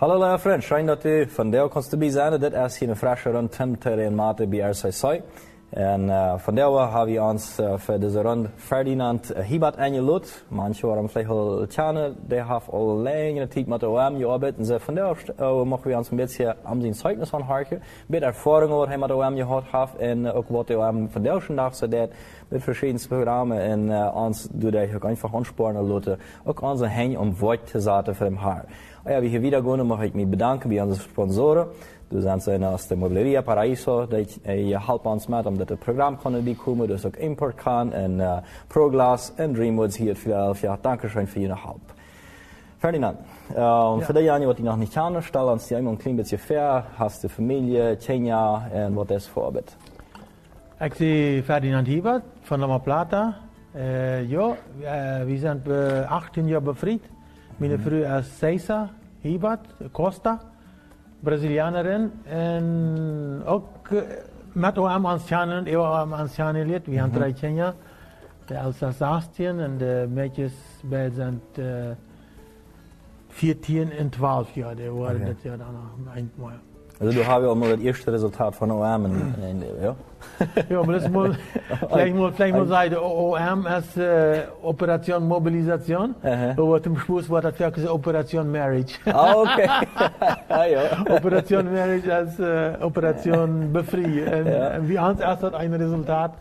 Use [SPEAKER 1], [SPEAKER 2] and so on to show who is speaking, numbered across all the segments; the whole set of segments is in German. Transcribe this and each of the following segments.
[SPEAKER 1] Hallo lieve vriend, schijn dat u van deel konst bij zijn. Dit is een frisse rond Tim en Mate bij RCC. En uh, van deel hebben we ons uh, voor deze rond Ferdinand uh, Hibat aangeloot. Manche waren vielleicht al kennen, die hebben al lange tijd met de OM gearbeitet. En van deel uh, mogen we ons een beetje aan zijn zeugnis aanhaken. Een beetje ervaring wat hij met de OM gehad heeft. En ook wat de OM van deel schon dag zodat met verschillende programma's. En uh, ons doet hij ook einfach aansporen laten. Ook onze heen om woord te zetten voor hem haar. Ja, wie hier wieder gehen, mag ich mich bedanken bei unseren Sponsoren. Du sind zijn aus der Mobileria Paraíso, dat je helpt ons met om dat Programm kunnen die komen, dus ook Import kan en uh, ProGlass en Dreamwoods hier in Philadelphia. Dankeschön für Ihre Help. Ferdinand, ähm, ja. für die Jahre, die noch nicht kennen, stell uns die einmal ein klein bisschen fair. Hast du Familie, Kenia und was ist Vorbild?
[SPEAKER 2] Ich bin Ferdinand Hiebert von Loma Plata. Äh, ja, äh, wir sind äh, 18 Jahre befreit. Meine mhm. Frau ist Cesar Hibat Costa, Brasilianerin. En ook met OM Ancianen, ik OM Ancianen lid. We hebben drie kinderen. De oudste is 18 en de meisjes bij zijn uh, 14 en 12 jaar. Die waren okay. dat jaar dan nog eenmaal.
[SPEAKER 1] Also du hast ja mal das erste Resultat von OM in, in,
[SPEAKER 2] ja? ja, aber das muss, vielleicht muss, vielleicht muss sagen, OM ist äh, Operation Mobilisation, aber zum Schluss war das wirklich Operation Marriage.
[SPEAKER 1] Ah, okay.
[SPEAKER 2] ah, ja. Operation Marriage als äh, Operation Befrei. Und, ja. Wie uns erst hat ein Resultat,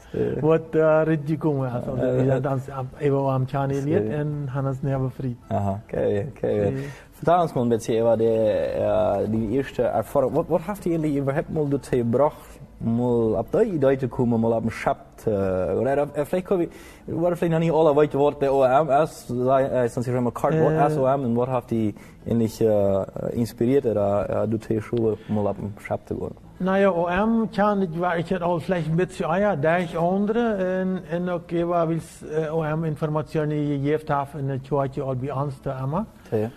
[SPEAKER 2] was äh, richtig gekommen ist. Also haben uns eben am Chani und haben uns näher befreit.
[SPEAKER 1] Aha, okay, okay. Vertel over de, uh, die eerste ervaring. Wat, wat heeft jullie überhaupt mal dazu gebracht, mal op die idee te komen, mal op een schapt? Uh, oder vielleicht können wir, oder vielleicht noch nicht alle weten wat de OM ist, sonst ist immer kort, wat ist OM und was hat die ähnlich inspiriert, oder die Schule mal op een schapt te gaan?
[SPEAKER 2] Naja, OM kan ik, waar ik het al vielleicht een beetje eier, daar andere, en, en ook even, wie OM informationen gegeven heeft in het jaar al bij ons te Emma. Ja.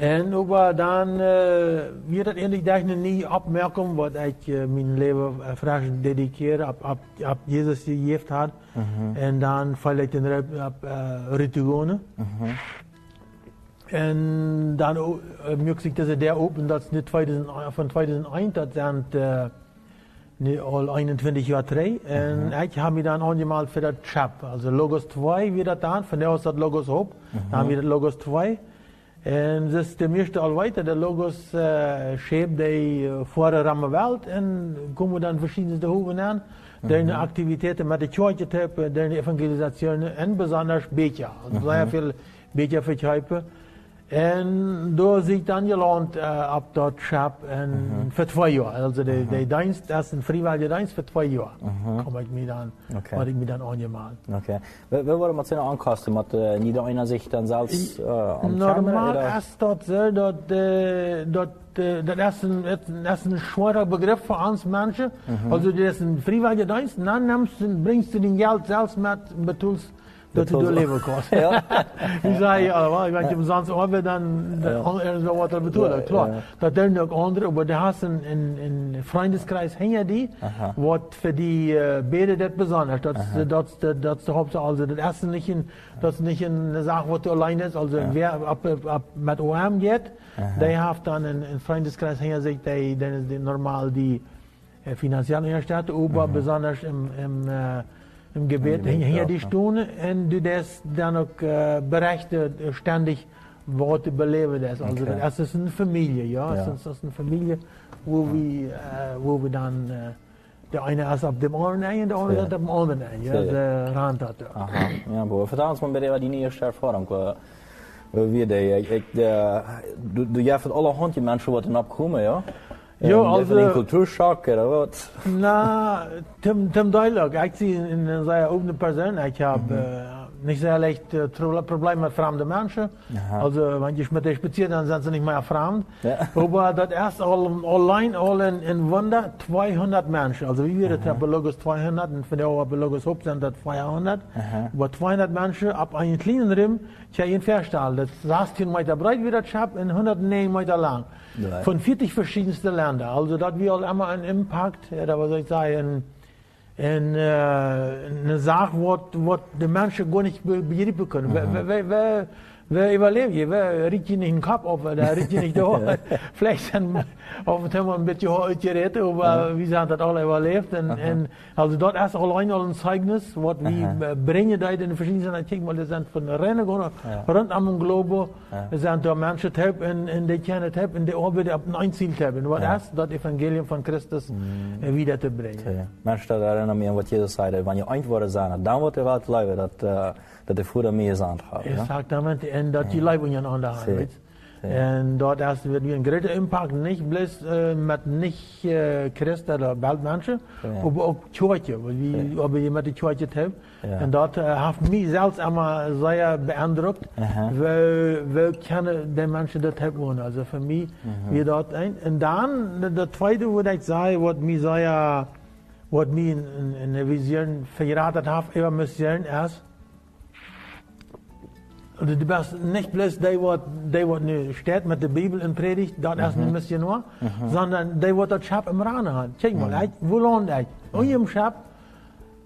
[SPEAKER 2] En aber dann äh, wird das endlich eine nie abmerken, was ich äh, mein Leben äh, vraag dedikiere, ab, ab, ab Jesus gegeben hat. Mhm. Und dann falle ich in ab äh, Ritualen. Mhm. Und dann äh, möchte ich, dass er der open, nicht 2000, von 2001, das sind äh, nicht all 21 Jahre drei. Und mhm. ich habe mich dann angemalt für das Chap. Also Logos 2 wird das dann, von der aus das Logos Hope. Mhm. Dann haben wir das Logos 2. En dus de meeste al weten, de logos uh, scheep die voor de ramme welt en komen dan verschillende hoeven aan. De mhm. Aktivitäten mit der Kirche hebben, de evangelisatie en besonders. Also mhm. sehr viel beetje verkrijpen. En daar zie ik dan geland uh, op dat schap en mhm. voor twee jaar. Also de, de dienst, dat is een vrijwillige dienst voor twee jaar. Mhm. Kom ik me dan, okay. word ik me dan aangemeld.
[SPEAKER 1] Okay. Wie worden met zijn aankasten? Met uh, niet einer zich dan zelfs uh, aan
[SPEAKER 2] Normaal is dat zo, dat, uh, dat uh, dat is een, dat is een schwerer begrip voor ons mensen. Mm -hmm. Also dat is een vrijwillige dienst, dan nimmst, bringst du den geld zelfs met, bedoelst dat hij doorleven kost. Ja. Die zei je allemaal, ik weet je, sonst hebben dan ergens wel wat er bedoelen. Klar, dat doen ook anderen, maar er is een, een, een vriendeskreis hinter die, wat voor die uh, beide dat besonders. Dat, dat, dat, dat is de hoofdzaak. Also, dat is niet een, dat is niet een zaak wat alleen is. Also, wer op, op, met OM gaat, die heeft dan een, een vriendeskreis hinter zich, die, dan is die normaal die uh, financiële herstelling, aber besonders im, im uh, im Gebet, Gebet hier die Stunde und du das dann auch äh, berichtet ständig Worte beleben das. Also okay. das ist eine Familie, ja, ja. Das ist eine Familie, wo ja. wir, äh, wo wir dann äh, der eine ist auf dem einen Ende, der andere ist auf dem anderen Ende, ja, der Rand hat.
[SPEAKER 1] Aha, ja, boah, vertel uns mal bitte, was die erste Erfahrung war. Wie die, ich, ich, du, du, hast alle Hondje Menschen, die abkommen, ja?
[SPEAKER 2] Ja, also.
[SPEAKER 1] Een cultuurshock oder wat?
[SPEAKER 2] Na, Tim, Tim Duidelijk. Ik zie in een zeer opene persoon. Ik heb mm -hmm. uh, nicht sehr leicht äh, Probleme mit fremden Menschen. Aha. Also, wenn ich mit denen spaziere, dann sind sie nicht mehr fremd. Ja. Aber das erst all, allein all in, in Wunder 200 Menschen. Also, wie wir das haben, Logos 200 und von der auch Logos Hub sind das 200. Aha. Aber 200 Menschen ab einem kleinen Rim, ich habe ihn festgestellt, das 16 Meter breit wie das Schab und 109 Meter lang. Ja. Von 40 verschiedensten Ländern. Also, das wird immer ein Impact, ja, da was soll ich sagen, en uh, eine Sache, was die Menschen gar nicht begreifen können. Mhm. Wer, wer, wer, wir überleben je, wir riechen nicht den Kopf auf, da riechen nicht da. Vielleicht dann dem Thema ein bisschen ausgerät, aber wir haben das alle überlebt. Und, und also dort allein al ein Zeugnis, was wir bringen da in den verschiedenen Artikeln, weil wir sind von Rennen rund am Globo, wir sind da Menschen taub und, und die kennen taub und die arbeiten ab ein Ziel haben. Was das Evangelium von Christus äh, wieder zu bringen.
[SPEAKER 1] Ja. Mensen dat herinneren me aan wat Jezus zei, wanneer je antwoorden zijn, dan wordt er wat leven, dat, uh, dat de voeder meer is aan het gaan. Ja?
[SPEAKER 2] Exactamente, en dat je in de
[SPEAKER 1] Sí.
[SPEAKER 2] weet. En dat is wird een grote impact, niet bloß äh, met niet äh, Christen oder Weltmenschen,
[SPEAKER 1] Ja.
[SPEAKER 2] aber auch Kirche, wir aber jemand die Kirche haben.
[SPEAKER 1] Ja.
[SPEAKER 2] Und das äh, hat mich selbst einmal sehr beeindruckt,
[SPEAKER 1] Aha.
[SPEAKER 2] weil, weil kennen die Menschen das haben. Also für mich, wir dort ein. Und dann, das zweite, wo ich sage, was mich sehr, was mich in, in, in der Vision verraten hat, immer müssen ist, also du bist nicht bloß der, was der, was nu steht mit der Bibel in Predigt, das ist nicht Missionar, sondern der, was das Schab im Rane hat. Check mal, ich, wo lohnt ich? Und im Schab,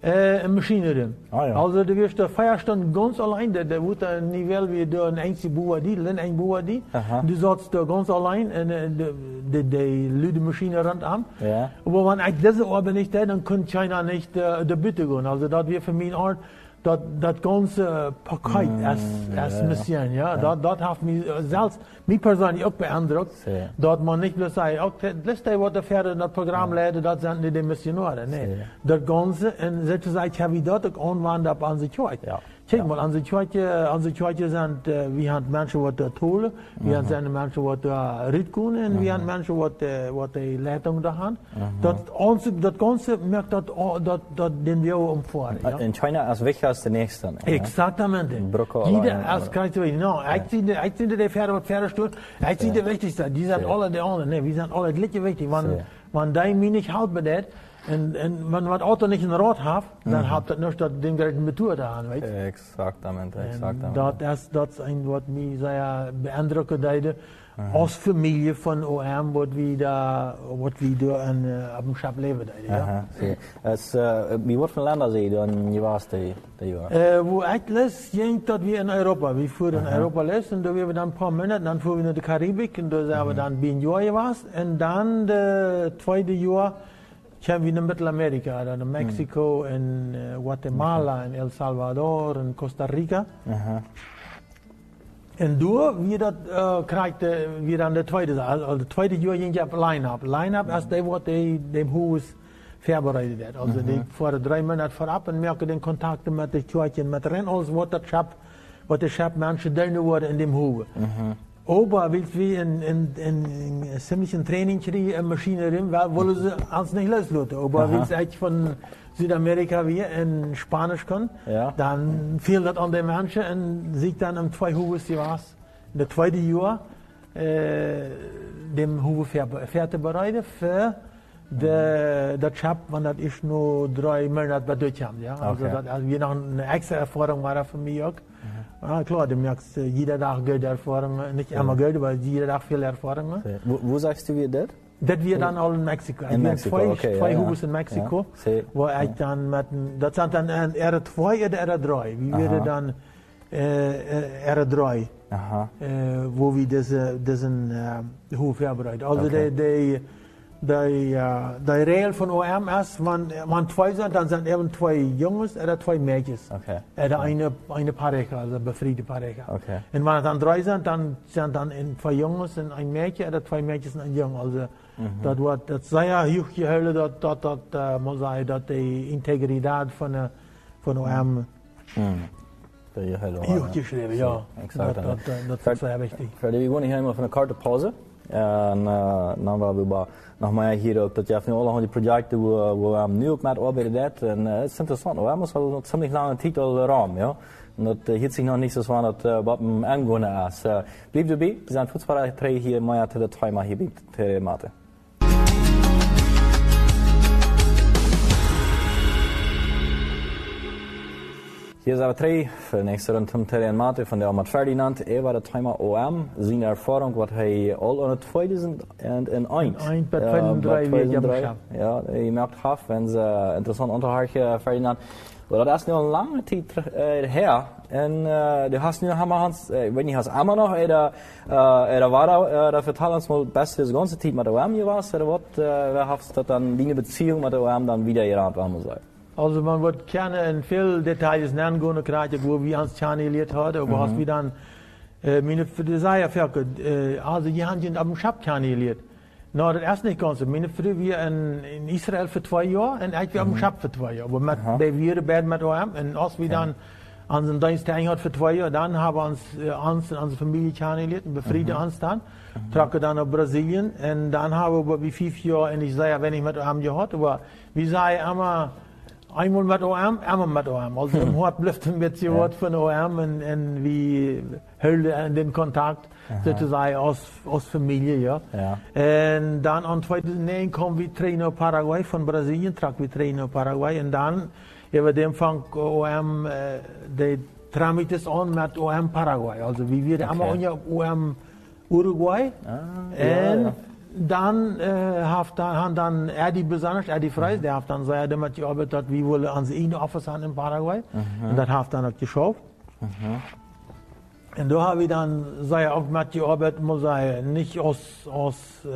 [SPEAKER 2] äh, im Maschinenraum.
[SPEAKER 1] Ah, ja.
[SPEAKER 2] Also du wirst da Feierstunden ganz allein, der, der wird da nicht wel wie du ein einzige Bauer die, ein ein die.
[SPEAKER 1] Aha.
[SPEAKER 2] Du sollst da ganz allein, und äh, die, die, die Leute Maschine rennt an.
[SPEAKER 1] Ja.
[SPEAKER 2] Aber wenn ich diese Arbeit nicht hätte, dann könnte keiner nicht äh, der Bitte gehen. Also das wäre für mich eine Art, das, das ganze Paket als, als
[SPEAKER 1] ja.
[SPEAKER 2] Mission, ja. Das, das hat mich äh, selbst, mich persönlich auch beeindruckt,
[SPEAKER 1] Sehr.
[SPEAKER 2] dass man nicht bloß sagt, okay, das ist was der Pferde das Programm leiden, das sind nicht die Missionare. Nee.
[SPEAKER 1] Sehr.
[SPEAKER 2] Das Ganze, und sozusagen, ich habe das auch anwenden auf unsere Kirche.
[SPEAKER 1] Ja.
[SPEAKER 2] Kijk
[SPEAKER 1] Ja.
[SPEAKER 2] mal, unsere Kirche, unsere Kirche sind, äh, wir haben Menschen, die da tolen, wir haben seine Menschen, die da richten, und wir haben Menschen, die, die die Leitung da haben. Das, Ganze- das Ganze merkt das, das, das den wir umfahren. Ja?
[SPEAKER 1] In China is weg als de nächste. ne?
[SPEAKER 2] Exatamente.
[SPEAKER 1] Brocco
[SPEAKER 2] Jeder
[SPEAKER 1] allein,
[SPEAKER 2] als weet, nou, ik zie de, ik zie de Pferde wat Pferde stoot, ik zie de wichtigste, die zijn alle de anderen, nee, wir sind alle gleiche wichtig, want, want die mij niet helpt bij dat, en, en wenn wat Auto nicht een rood heeft, dan het niet dat ding dat een Tour da aan, weet je.
[SPEAKER 1] Exactamente,
[SPEAKER 2] En
[SPEAKER 1] exactamente.
[SPEAKER 2] dat is, dat een wat mij zeer beeindrucken deed. Als familie van OM, wat we daar, wat we in, op een schap leven deden. Ja.
[SPEAKER 1] Zie. Es, uh, wie wordt van landen je dan je was die, die jaar?
[SPEAKER 2] Äh, wo ich les, ging dat wir in Europa. Wir fuhren in Europa les und da waren wir dann ein paar Monate, dann fuhren wir in die Karibik und da sind wir dann ein Jahr gewesen. Und dann, das zweite Jahr, kamen wir in Mittelamerika, dann in Mexiko, in äh, Guatemala, in El Salvador, in Costa Rica.
[SPEAKER 1] Aha.
[SPEAKER 2] En door wie dat uh, krijgt, uh, wie dan de tweede, also de tweede jaar ging je op line-up. Line-up die wat die, die huis voorbereidet heeft. Also die voor drie maanden vooraf en merken den contacten met de church en met ren, als wat dat schap, wat de schap mensen doen worden in dem huis. Ober willst wie in, in, in, in ziemlich kriegen in Maschine drin, weil wollen sie uns nicht loslassen. Ober
[SPEAKER 1] Aha.
[SPEAKER 2] willst eigentlich von Südamerika wie in Spanisch können,
[SPEAKER 1] Ja.
[SPEAKER 2] dann fehlt das an den Menschen und sieht dann im zwei Hubes die was. In der zweite Jahr, äh, dem Hube fertig bereiten für de, das Schab, wenn das ist nur drei Monate bei Deutschland. Ja? Also,
[SPEAKER 1] Okay.
[SPEAKER 2] das, also je nach eine extra Erfahrung war das für mich auch. Ja, klar, du merkst, äh, jeder Tag Geld Erfahrung, nicht immer Geld, aber jeder Tag viel Erfahrung.
[SPEAKER 1] Zie. Wo, wo sagst du wie dat?
[SPEAKER 2] Das wir dann all in Mexiko.
[SPEAKER 1] In
[SPEAKER 2] Wir haben
[SPEAKER 1] Mexiko,
[SPEAKER 2] zwei,
[SPEAKER 1] okay,
[SPEAKER 2] zwei
[SPEAKER 1] ja, ja.
[SPEAKER 2] Hubes in Mexiko,
[SPEAKER 1] Ja, zie.
[SPEAKER 2] wo ich dann mit, dem- das sind dann ein R2 oder R3. Wie wäre
[SPEAKER 1] Aha.
[SPEAKER 2] dann äh, äh, R3,
[SPEAKER 1] Aha.
[SPEAKER 2] äh, wo wir diese, diesen äh, Hof vorbereiten. Also
[SPEAKER 1] Okay.
[SPEAKER 2] die, die, die, äh, die Regel von OM ist, wenn, wenn zwei sind, dann sind eben zwei Jungs oder zwei Mädchen.
[SPEAKER 1] Okay.
[SPEAKER 2] Oder eine, eine Pareja, also befriedete Pareja.
[SPEAKER 1] Okay.
[SPEAKER 2] Und wenn es dann drei sind, dann sind dann in zwei Jungs und ein Mädchen oder zwei Mädchen und ein Junge. Also das wird das sehr hoch gehalten, dass, dass, dass, äh, man sagt, dass die Integrität von, der- von OM
[SPEAKER 1] Mm. Dat je heel
[SPEAKER 2] hoch geschrieben, ja. Das, das, das ist sehr wichtig.
[SPEAKER 1] Verder, we gaan hier helemaal van een korte pauze. En uh, dan waren we bij, nog hier ook dat je van alle die projecten waar we nu ook met arbeiten dat. En uh, het is interessant, we hebben al ziemlich lange Titel raam, ja. Dat uh, hielt zo van dat uh, wat hem aangonen is. Uh, blijf erbij, we zijn voetballen drie hier, maar ja, te de twee maar hier bij te Hier zijn we drie, voor de nächste rond Tim Terry en Mate van de Amat Ferdinand. Er war der Timer OM, zijn ervaring wat hij al aan het 2001.
[SPEAKER 2] Ein, bei
[SPEAKER 1] Ja,
[SPEAKER 2] 2003
[SPEAKER 1] bei
[SPEAKER 2] wie ich am
[SPEAKER 1] 2003.
[SPEAKER 2] Schab.
[SPEAKER 1] Ja, je merkt af, wenn ze interessant unterhalten, Ferdinand. Maar dat is nu al een lange tijd uh, her. En uh, du hast nu hammer hans, uh, ik weet niet, hast immer nog, oder, uh, oder war da, uh, da vertel uns mal best das ganze Zeit mit der OM gewesen, oder was, uh, wer hast das dann, die Beziehung mit der OM dann wieder gerannt, wenn man sagt?
[SPEAKER 2] Also man wird gerne in viel Details nennen können, gerade wo wir uns kennengelernt haben, aber hast wir dann, äh, meine, für die Seier, äh, also die haben sich am Schab kennengelernt. Nou, dat is niet ganz. Mijn vrouw weer in, in Israël voor twee jaar en ik weer am Schap voor twee jaar. Maar met, bij wir beiden met hem en als we dan onze dienst had voor twee jaar, dan hebben we ons, uh, ons en onze familie kennengelernt en bevrieden ons dan. Trokken dan naar Brazilië en dan hebben we bij vijf jaar en ik zei, wenn ik met hem gehad, maar we zeiden immer, Einmal mit OM, einmal mit OM. Also im Hort bleibt ein bisschen Wort von OM und, wie Hölle den Kontakt sozusagen aus, aus Familie, ja.
[SPEAKER 1] Ja.
[SPEAKER 2] Und dann an 2009 kommen wir Trainer Paraguay von Brasilien, trag wir Trainer Paraguay und dann über dem Fang OM, äh, der tramit an mit OM Paraguay. Also wir okay. immer OM Uruguay.
[SPEAKER 1] Ah, ja, ja.
[SPEAKER 2] Dan heeft dan, han dan Eddie besonders, Eddie Freis, die heeft dan zei dat gearbeitet, wie aan zijn ene office aan in Paraguay. En dat heeft dan ook geschafft. En daar hebben we dan, zei ook met gearbeitet, moet zeggen, niet als, als uh,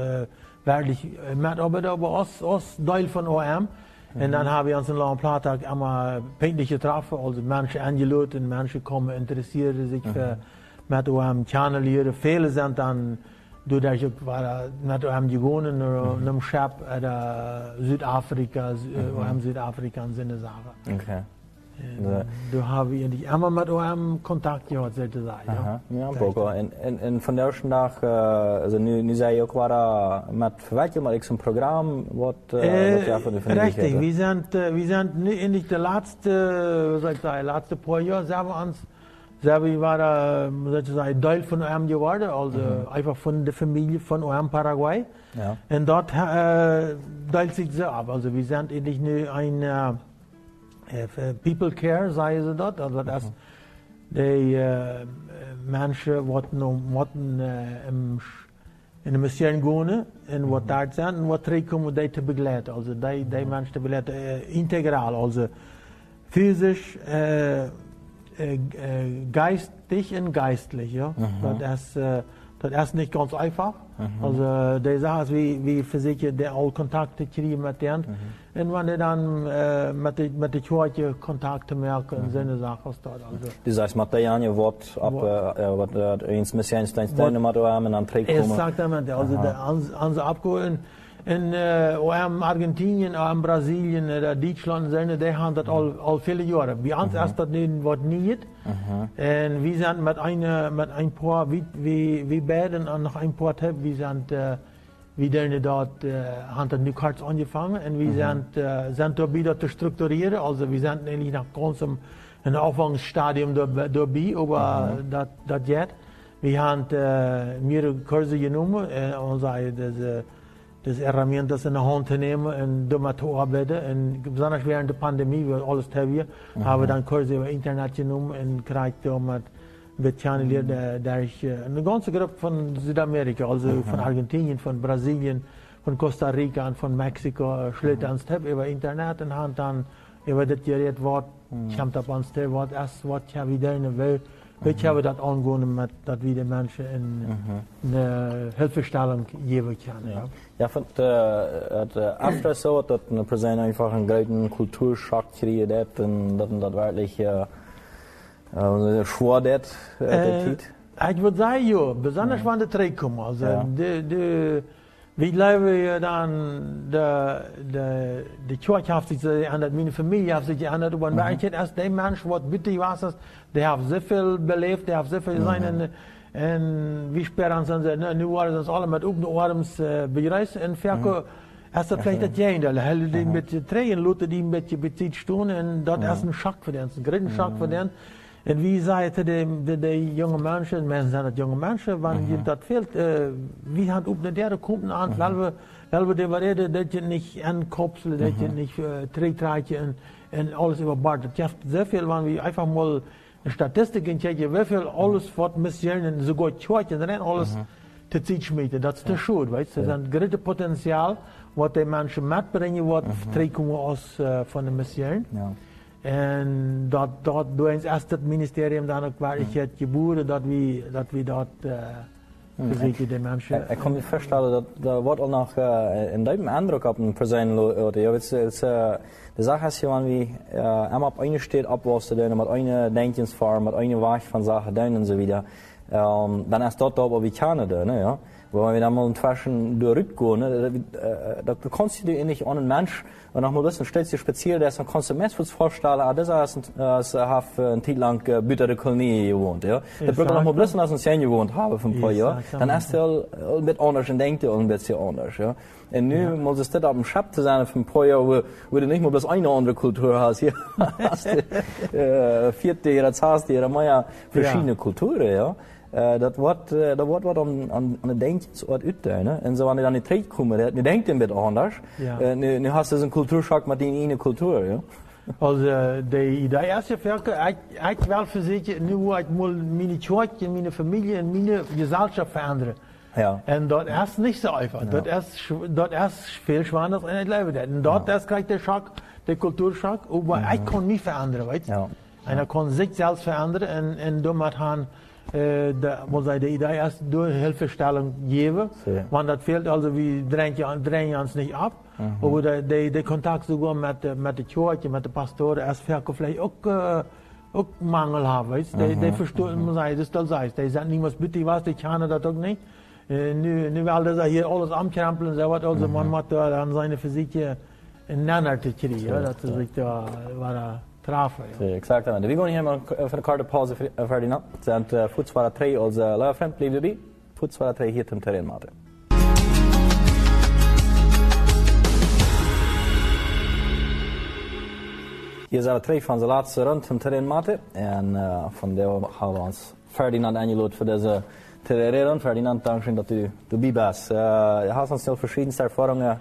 [SPEAKER 2] werkelijk metarbeiter, aber als, als deel van OM. En dan hebben we ons in Lang Plata allemaal pijnlijk getroffen, also mensen aangelaten, en mensen komen interesseren zich voor met OM kennenleren. Velen zijn dan doordat waren met OM gewonnen, naar een schap uit Zuid-Afrika, OM Zuid-Afrika en zijn zaken.
[SPEAKER 1] Okay.
[SPEAKER 2] En Daar hebben we eigenlijk allemaal met OM contact gehad, sozusagen.
[SPEAKER 1] Aha, ja, Boko. En, en, en van de dag, also nu, nu zei je ook waar met verwerken, maar ik zo'n programma, wat, uh, wat ja van de familie
[SPEAKER 2] Richtig, wir sind, äh, wir sind in de laatste, was soll ich sagen, laatste paar Jahre wir uns, sind wir waren, sozusagen, Teil von OM geworden, also einfach von der Familie von OM Paraguay.
[SPEAKER 1] Ja.
[SPEAKER 2] En dat äh, teilt sich so ab. Also wir sind eigentlich nu ein äh, äh, People Care, sagen sie dort. Also das die äh, Menschen, die äh, im, in de mission gaan en wat daar zijn en wat terugkomen die te begeleiden. Also die, die mensen te begeleiden, äh, integraal. Also physisch, äh, äh, äh, geistig und geistlich. Ja? Das, ist, äh, das ist nicht ganz einfach. Also die Sache ist, wie, wie für sich der all Kontakte kriegen mit denen. Und wenn die dann äh, mit den mit die Kirche Kontakte merken, sind die Sachen dort. Also,
[SPEAKER 1] Dus dat is met de janje wat op, uh, wat uh, eens misschien steeds steinen met hem en dan terugkomen.
[SPEAKER 2] Exatamente. Also der, ans abgeholt in äh, OM Argentinien, OM Brasilien, oder Deutschland, sind, die haben das all, all viele Jahre. Bei uns ist das nicht, was nicht. Und wir sind mit, einer, mit ein paar, wie, wie, wie beiden und noch ein paar Tipp, wir sind, äh, wir sind dort, äh, haben das nu kurz angefangen und wir sind, äh, sind da wieder zu strukturieren. Also wir sind eigentlich nach ganzem ein Anfangsstadium da- dabei, aber das, das geht. Wir haben äh, mehrere Kurse genommen äh, und sagen, das, äh, das Herramientas in der Hand zu nehmen und damit zu arbeiten. Und besonders während der Pandemie, wo alles heavy, haben wir dann Kurse über Internet genommen und gekriegt, damit wir kennenlernen, da, da ich äh, eine ganze Gruppe von Südamerika, also von Argentinien, von Brasilien, von Costa Rica und von Mexiko, äh, schlägt ans Tab über Internet und haben dann über das Gerät, was kommt auf uns, der was erst, was ja wieder in der Ich habe das angewohnt, mit, dass wir die Menschen in mhm. eine. Eh, Hilfestellung geben können. Ja,
[SPEAKER 1] ja von der äh, After so, dass eine Präsenz einfach einen großen Kulturschock kreiert hat und dass das wirklich eh, äh, eh, äh, schwer hat,
[SPEAKER 2] äh,
[SPEAKER 1] der Tiet?
[SPEAKER 2] Ich würde sagen, ja. Besonders, mhm. wenn der Trick kommt. Also,
[SPEAKER 1] ja.
[SPEAKER 2] die, die, wie leben wir dann, die, die, die Kirche hat sich geändert, meine Familie hat sich geändert, und wenn ich erst der Mensch, was bitte was ist, der hat so viel belebt, der hat so viel sein, und, und wie sie, ne, nu waren sie alle mit open Arms äh, bereist, und Ferko, Erst dat vielleicht das Gegenteil. Helle die met je trainen, Leute die beetje bezit staan. En dat is een schok voor hen. Een grote schok voor hen. En wie zei te de, de, de jonge mensen, mensen zijn het jonge mensen, wanneer je dat fehlt, uh, wie hat op de derde kunden aan, weil we, weil we de reden dat je niet aankopselen, dat je niet uh, terugdraait en, en alles über Bord. Dat heeft zoveel, wanneer we einfach mal een statistiek in kijken, hoeveel alles wat missionen, sogar Kirchen, dan alles te zien schmieden. Dat is te goed, weet je. Dat is een groot potentiaal wat die mensen metbrengen, wat terugkomen als uh, van de mission.
[SPEAKER 1] Ja.
[SPEAKER 2] En dat, dat eens eerst het ministerium dan ook waar ik het geboren, dat we dat, we dat uh, verzekerd de mensen.
[SPEAKER 1] Ik, kan me voorstellen dat er wordt al nog uh, een duidelijke indruk op een persoon laten. Ja, het, het, uh, de zaak is gewoon wie uh, hem op een steed opwas te doen, met een denkensvorm, met een weg van zaken doen en zo wieder. Um, dan is dat op wat we kunnen doen. Ja. Wo wir dann mal inzwischen durchgehen, ne, da, kannst nicht an einen Mensch, und nach stellst du dir speziell, der ist ein Konsumentschutz vorstellen, ah, das ist ein, Titel lang äh, bei der Kolonie gewohnt, ja. Da wird noch mal bisschen als ein Zehn gewohnt haben von ein paar Jahren, dann ist er ein bisschen anders und denkt er ein bisschen anders, ja. Und nu ja. muss es das auf dem Schab zu sein von ein paar Jahren, wo, wo du nicht mal bloß eine andere Kultur hast, hier hast du, äh, vierte, oder zahlst du, mehr verschiedene ja. Kulturen, ja. Uh, dat wordt, uh, dat wordt wat aan, aan, aan het denksoort uittuinen. En zo wanneer dan in de tijd komen, nu denkt een beetje anders. Ja. Uh, nu, nu hast du een cultuurschock met die ene cultuur. Ja?
[SPEAKER 2] Also, de idee is ja, ik wel verzekerd, nu ik mijn Church, mijn familie en mijn gezelschap veranderen. Ja. En dat is niet zo einfach. Ja. Dat, is, dat is veel zwaarder in het leven. En dat ja. is krijg de Schock, de cultuurschock. Maar mhm. ik kon niet veranderen, weet je. Ja. En hij kon zich zelf veranderen en, en door met gaan äh, da, muss ich die Idee erst durch Hilfestellung geben. Ja. Wenn das fehlt, also wir drängen uns nicht ab. Mhm. Aber der, der, der Kontakt sogar mit, mit der Kirche, mit den Pastoren, erst vielleicht auch, äh, auch Mangel haben, weißt du? Mhm. Die, verstehen, ich, das soll sein. Die sagen was bitte, was, die kennen das auch nicht. Äh, nu, nu will das hier alles ankrempeln, so was, also mhm. man muss da an seine Physik einen Nenner zu kriegen, ja, das ist da, war da, Trafen, ja.
[SPEAKER 1] Sí, exactamente. Vi går hier mal för en kort paus för dina. Sen fortfarande tre och löfren blir det bi. Fortfarande tre hit till terrenmaten. Hier zijn we twee van de laatste rond van terrenmaten. En uh, van daar gaan we ons Ferdinand Angelot voor deze تريريرا فعلينان دانكشن داتو دو بيباس du سيل فشيدن سيرفارنغ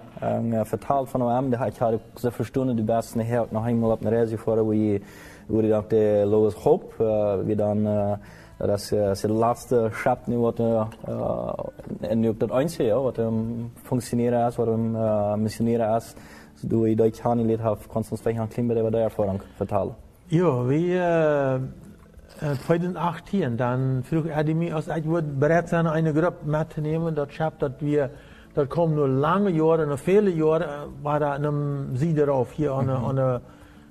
[SPEAKER 1] har فن وام ده هاك هاري كزا فشتون دو باس نه هاك نهاي ملاب نرازي فورا وي وي دانك دي لوز هوب وي دان Das ist der letzte Schritt, der in das Einzige, was funktioniert ist, was missioniert Så du i Deutschland litt har Konstantin Klimber, det var det erfaring fortalt.
[SPEAKER 2] Jo, vi 2018, dann vroeg er mich, als ich würde bereit sein, eine Gruppe mitzunehmen, das schafft, dass wir, das kommen nur lange Jahre, noch viele Jahre, war da einem See darauf, hier an, mhm. an, der,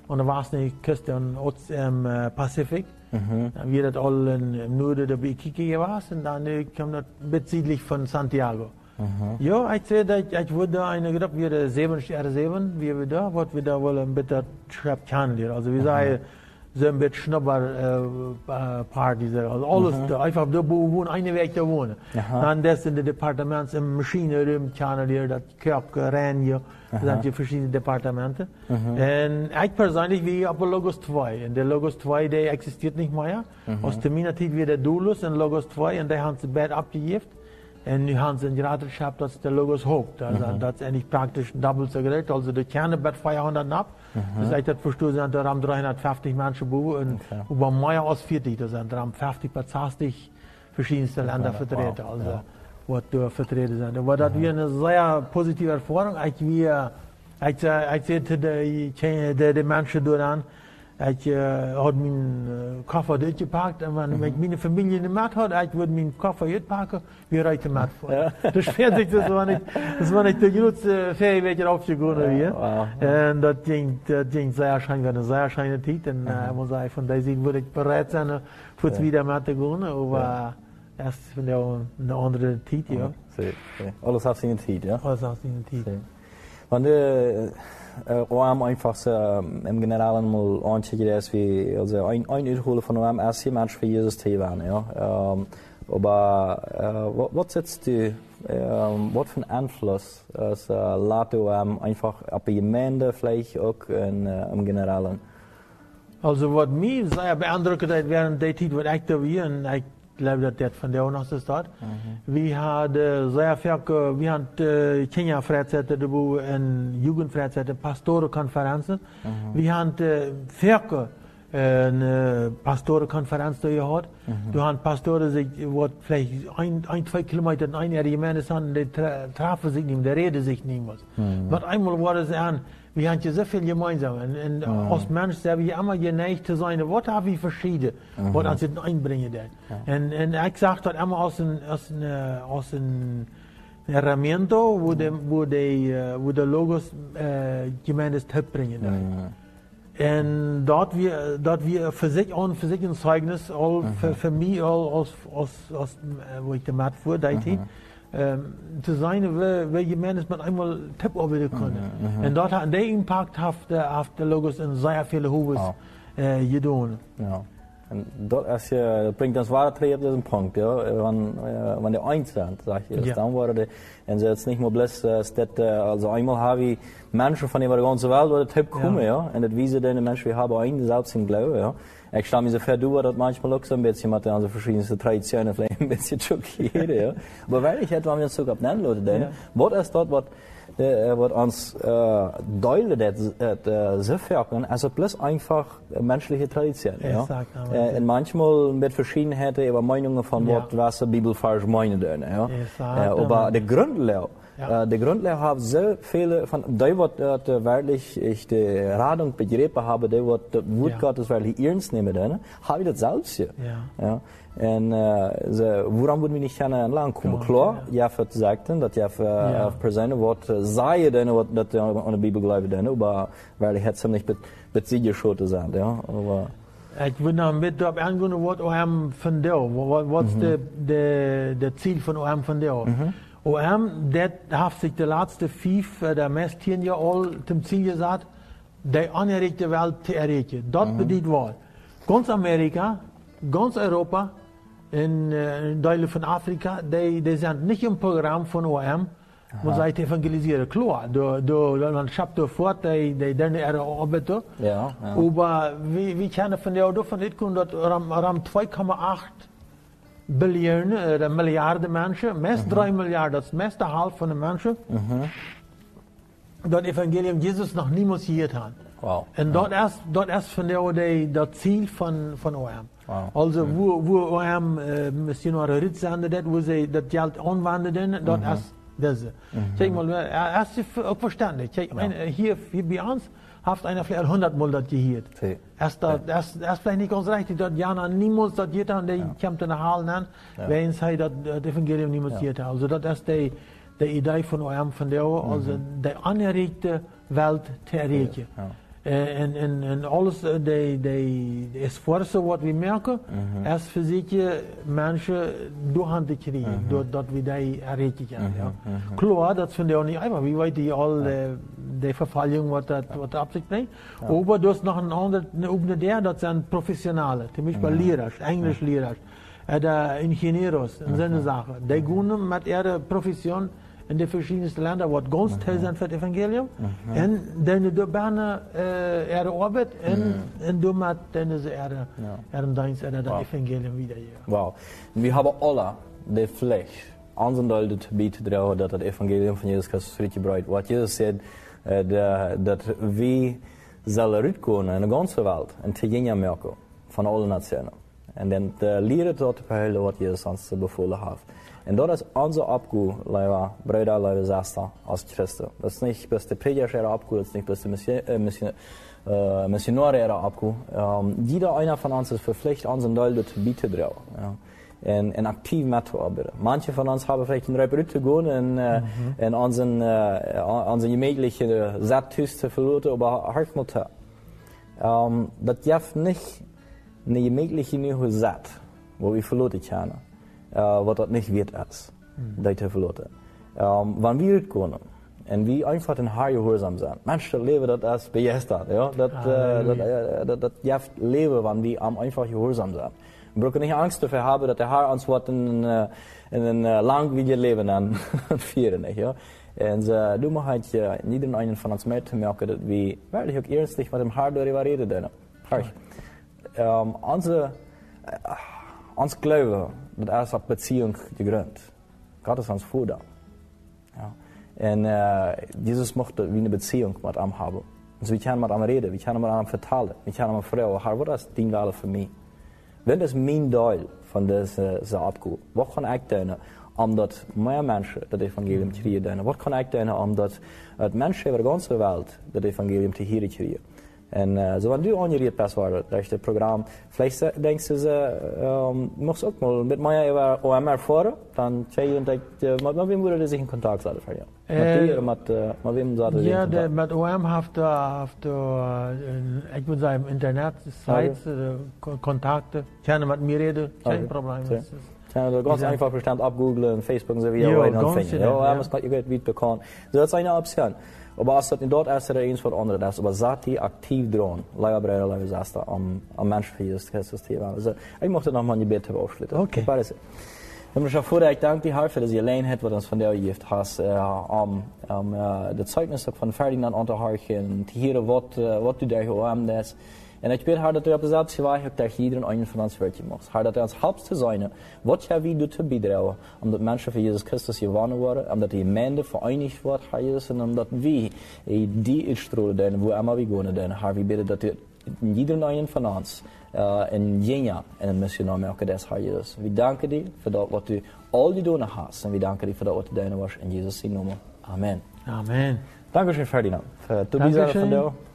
[SPEAKER 2] an der Wasserküste im äh, Pazifik. Mhm. Dann wir das alle im Norden der Iquique gewesen, dann kam das bezüglich von Santiago. Mhm. Ja, ich sehe, dass ich würde eine Gruppe, wir sieben, R7, wie wir da, was wir da wollen, bitte schreibt kennenlernen. Also wir mhm. sagen, bisschen Schnupperpartys. Äh, also alles, mhm. einfach da wohnen, eine Weg da wohnen. Dann das in den Departements, im Maschinenraum, Channel, das Kirche, Renje, das sind die verschiedenen Departemente. Mhm. Ich persönlich wie auf Logos 2. Und der Logos 2, der existiert nicht mehr. Mhm. Aus der Minatid wird der Dulus in Logos 2 und der haben sie bad abgegeben. Und nu haben sie gerade geschafft, dass der Logos hoch. Das, mhm. das ist eigentlich praktisch doppelt so gerät. Also der Kerne wird 400 ab. Mhm. Das heißt, das verstoßen da haben 350 Menschen und okay. über mehr als 40. Das sind 50 bis 60 verschiedenste Länder vertreten. Also, ja. was da vertreten sind. Aber das war eine sehr positive Erfahrung. Ich, wir, ich sehe die, die, die Menschen dort ik uh, had mijn uh, koffer uitgepakt en wanneer mm -hmm. mijn familie in de mat had, ik würde mijn koffer uitpakken, weer uit de mat voor. Ja. dus fertig, das war nicht, das war nicht der große Fähigkeit aufgegangen ja, wow. Und das ging, das ging sehr schön, eine sehr schöne Zeit. Und uh, muss sagen, von der Seite würde ich bereit sein, für ja. wieder Mathe gehen, aber ja. erst von der eine andere Zeit, ja.
[SPEAKER 1] ja. Alles hat seine Zeit, ja?
[SPEAKER 2] Alles hat seine Zeit.
[SPEAKER 1] Wenn du OM einfach im Generalen mal anzeigen, wir also ein, ein Urholen von OM erst hier Mensch für Jesus werden, ja. Ähm, aber äh, was setzt du, ähm, was für einen Einfluss als äh, Lato OM einfach auf die Gemeinde vielleicht auch in, äh, im Generalen?
[SPEAKER 2] Also was mich sehr beeindruckt hat während der Zeit, was ich da war, und ich van de nog is dat. We hadden zeer veel, we hadden Kenia vrijzetten, de boel en jugendvrijzetten, pastorenconferenties. We hadden veel eine Pastorenkonferenz da gehabt. Mhm. Du hast Pastoren, die vielleicht ein, ein, zwei Kilometer in einer Gemeinde sind, die trafen sich nicht, die reden sich nicht was. Mhm. Aber einmal war es an, wir haben hier so viel gemeinsam. Und, und als Mensch sind wir immer geneigt zu sein, was haben wir verschieden, was uns einbringen denn. Und, und ich sage das immer aus einem aus ein, aus Herramiento, wo, de, wo, de, äh, wo der Logos äh, Gemeindes bringen
[SPEAKER 1] Mhm.
[SPEAKER 2] En dat we, dat we voor zich aan voor zich een zeugnis, al voor, voor mij al als, als, als eh, wo ik de maat voor deed, um, te zijn, we, we gemeentes met eenmaal tip over kunnen. En dat had de impact heeft, uh, heeft de logos in zeer viele hoeves
[SPEAKER 1] Oh.
[SPEAKER 2] uh, gedaan.
[SPEAKER 1] Ja. Dat, is, ja, dat brengt ons waar terug op deze punt. Ja. Wanneer äh, wanneer eins sind, sag ich.
[SPEAKER 2] Ja.
[SPEAKER 1] Dan worden de, en ze het niet meer bless, uh, dat, uh, also eenmaal hebben we mensen van de ganze Welt, waar het hip komen, ja. En dat wijzen de mensen, we hebben een dezelfde Glauben, ja. Ik sta me so ver door dat manchmal auch so ein bisschen mit unseren verschiedensten Traditionen vielleicht ein bisschen schockiert, ja. Aber weil ich etwa mir sogar nennen Leute, denn,
[SPEAKER 2] Ja.
[SPEAKER 1] was ist dort, was, äh, duidelijk het, het uh, ze werken, also plus einfach äh, menschliche Tradition. Ja?
[SPEAKER 2] Exakt,
[SPEAKER 1] Äh, und manchmal mit Verschiedenheiten über Meinungen von
[SPEAKER 2] Ja.
[SPEAKER 1] was, die Bibel falsch meinen. Ja?
[SPEAKER 2] Exakt,
[SPEAKER 1] Äh, aber
[SPEAKER 2] aber-
[SPEAKER 1] der Grundlehre,
[SPEAKER 2] Ja.
[SPEAKER 1] äh, der Grundlehre hat so viele von, die wird äh, wirklich, ich die Radung begriffen habe, die das Wort
[SPEAKER 2] Ja.
[SPEAKER 1] Gottes wirklich ernst nehmen, ne? habe ich das selbst hier.
[SPEAKER 2] Ja.
[SPEAKER 1] Ja. En uh, ze, waarom moeten we niet gaan aanlang komen?
[SPEAKER 2] Ja,
[SPEAKER 1] Klaar,
[SPEAKER 2] ja.
[SPEAKER 1] je gezegd dat je
[SPEAKER 2] Ja.
[SPEAKER 1] personen wat uh, zeiden wat dat aan de Bibel geloven dan, maar ich het niet met met sie geschoten zijn, ja. Aber,
[SPEAKER 2] wil nou met op aangehen wat OM van deel. Wat, wat is de, de, de ziel van OM van deel? OM, dat heeft zich de laatste vijf, de meest tien jaar al ten ziel gezet, de anerikte Welt te erreichen. Dat bedient wel. Ganz Amerika, ganz Europa, in, eh, in delen van Afrika, die, die zijn niet een programma van OM, wo zij te evangeliseren. Klar, door, door, man schapt er voort, die, die derde er arbeiten.
[SPEAKER 1] ja, ja.
[SPEAKER 2] Aber wir, wir kennen von der davon nicht, dass ram, ram 2,8 Billionen, äh, Milliarden Menschen, meest 3 Milliarden, das meeste half von den Menschen, das Evangelium Jesus noch niemals gehört haben.
[SPEAKER 1] Wow.
[SPEAKER 2] En dat is, dat is van der die, dat ziel van, van OM.
[SPEAKER 1] Wow.
[SPEAKER 2] Also, wo, wo OM äh, missionare rit zenden, dat, wo sie das Geld anwenden, dat is deze. Kijk auch verständlich. Kijk, ein, hier, hier bei uns hat einer vielleicht 100 Mal das gehört.
[SPEAKER 1] Sí.
[SPEAKER 2] Erst, da, erst, erst vielleicht nicht ganz richtig, dass Jana niemals das gehört hat, und die kommt in der Halle an, wenn sie das, das Evangelium niemals
[SPEAKER 1] Ja.
[SPEAKER 2] gehört hat. Also, das ist die, die Idee von OM von der, also, die anerregte Welt zu erreichen.
[SPEAKER 1] Ja.
[SPEAKER 2] Eh, En, en, en alles, eh, de, de, esforzo wat we merken, is voor zeker mensen door hand te krijgen, doordat we die erreichen kunnen. Ja. Klar, dat vinden we ook niet einfach. We weten al de, de vervalling wat dat, wat dat op zich brengt. Maar er is nog een ander, ook der, dat zijn professionalen, zum Beispiel Lehrers, Englischlehrers, oder Ingenieure en zo'n zaken. Die gaan met ihrer Profession in de verschiedenste Länder, wat ganz toll zijn voor het evangelium. En dan door bijna uh, ihre Arbeit en, en door met dan ze ihre, ihre dienst en dat
[SPEAKER 1] Wow.
[SPEAKER 2] evangelium wieder. Ja.
[SPEAKER 1] Wow. En we hebben alle de Pflicht, onze deel te bieden dragen dat het evangelium van Jezus Christus uitgebreid Wat Jezus zegt, uh, de, dat we zullen uitkomen in de ganze wereld en te gingen merken van alle nationen. En dan de leren tot te verhullen wat Jezus ons bevolen heeft. En dat is onze opgave, lieve broeder, lieve zuster, als christen. Dat is niet best de prediger opgave, dat is niet best de missie- eh, missie- äh, Missionare abgu. Ähm, jeder einer von uns ist verpflichtet, unseren Teil zu bieten drauf. Ja. En, en aktiv mitzuarbeiten. Manche von uns haben vielleicht einen Reparut zu gehen und, äh, und unseren, äh, unseren gemächlichen Satz zu verloren, aber hört mal zu. Ähm, das darf nicht eine gemächliche neue Satz, wo wir verloren können, äh, was das nicht wird ist, das zu verloren. Ähm, wenn wir das können, und wie einfach den Haar gehorsam zijn. Mensen leven dat als begeisterd. Ja? Dat, dat, uh, dat, dat jeft leven wanneer we am einfach gehorsam zijn. We brauchen nicht Angst dafür haben, dass der Herr uns wat in, in een uh, langwieriges Leben an führen. Nicht, ja? Und uh, du machst halt uh, jeden einen von uns mit zu merken, dass wir wirklich auch ernstlich mit dem Herr darüber reden. Denn, um, onze, uh, ons Glaube, dat is op Beziehung gegründet. Gott ist uns Vater. Ja. En uh, Jesus mochte wie eine Beziehung mit ihm haben. Also wir können mit ihm reden, wir können mit ihm vertellen, wir können ihm fragen, Herr, was ist dein Wille für mich? Wenn das mein Teil von dieser, dieser Abgabe, was kann ich tun, omdat meer mensen het evangelium krijgen. Wat kan ik doen omdat het mensen over de hele wereld het evangelium te horen krijgen? En uh, so, wenn du angeriert bist, war durch das Programm, vielleicht denkst du, äh, ähm, machst auch mal mit mir über OMR vor, dann zeig und äh, mit, mit wem würde sich in Kontakt setzen für ja? Mit dir oder mit, äh, mit wem sollte
[SPEAKER 2] Ja, de, met OM heeft heeft ik moet zeggen internet sites, okay. contacten, kunnen met mij reden, geen okay. probleem.
[SPEAKER 1] Ja, du ganz einfach Bestand abgooglen, Facebook und so weiter. Ja, ganz ja, ja, ja. kann ich gut bekommen. So, das ist eine Option. Aber als dat dort is er eens voor anderen. Dat is aber zat die actief drohen. Leider breiden, leider zasta am, am Mensch für Jesus Christus te Also, ich möchte noch mal ein Bitte aufschlitten.
[SPEAKER 2] Okay.
[SPEAKER 1] Ich möchte vor, ich danke dir Herr, dass ihr allein habt, was uns von der Gift hast, äh, um, um äh, die Zeugnisse von Ferdinand unterhören, zu hören, was, äh, was du da hier haben hast. En ik bid, Herr, dat u op dezelfde wijze dat iedereen een van ons werkje mag. Herr, dat u ons helpt te zijn, wat jij wie doet te bieden, omdat mensen voor Jezus Christus gewonnen worden, omdat die Gemeinde vereinigd wordt, Herr Jezus, en omdat we die uitstralen, wo immer wir gehen, denn, Herr, wir bidden, dat u iedereen van ons uh, in Jena in een missionair merken des, Herr Jezus. We danken dir voor dat wat u al die doen hast, en we danken dir voor dat wat u doen was, in Jezus' naam. Amen.
[SPEAKER 2] Amen.
[SPEAKER 1] Dankeschön, Ferdinand. Für Tobias von dir.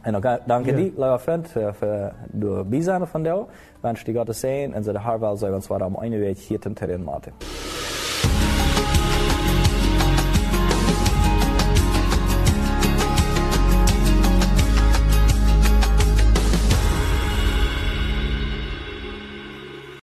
[SPEAKER 1] En ook danke ja. die, lieve vriend, voor de bijzijn van jou. Wens die God te zijn en ze de haar wel zijn, want we waren om een week hier ten terrein maken.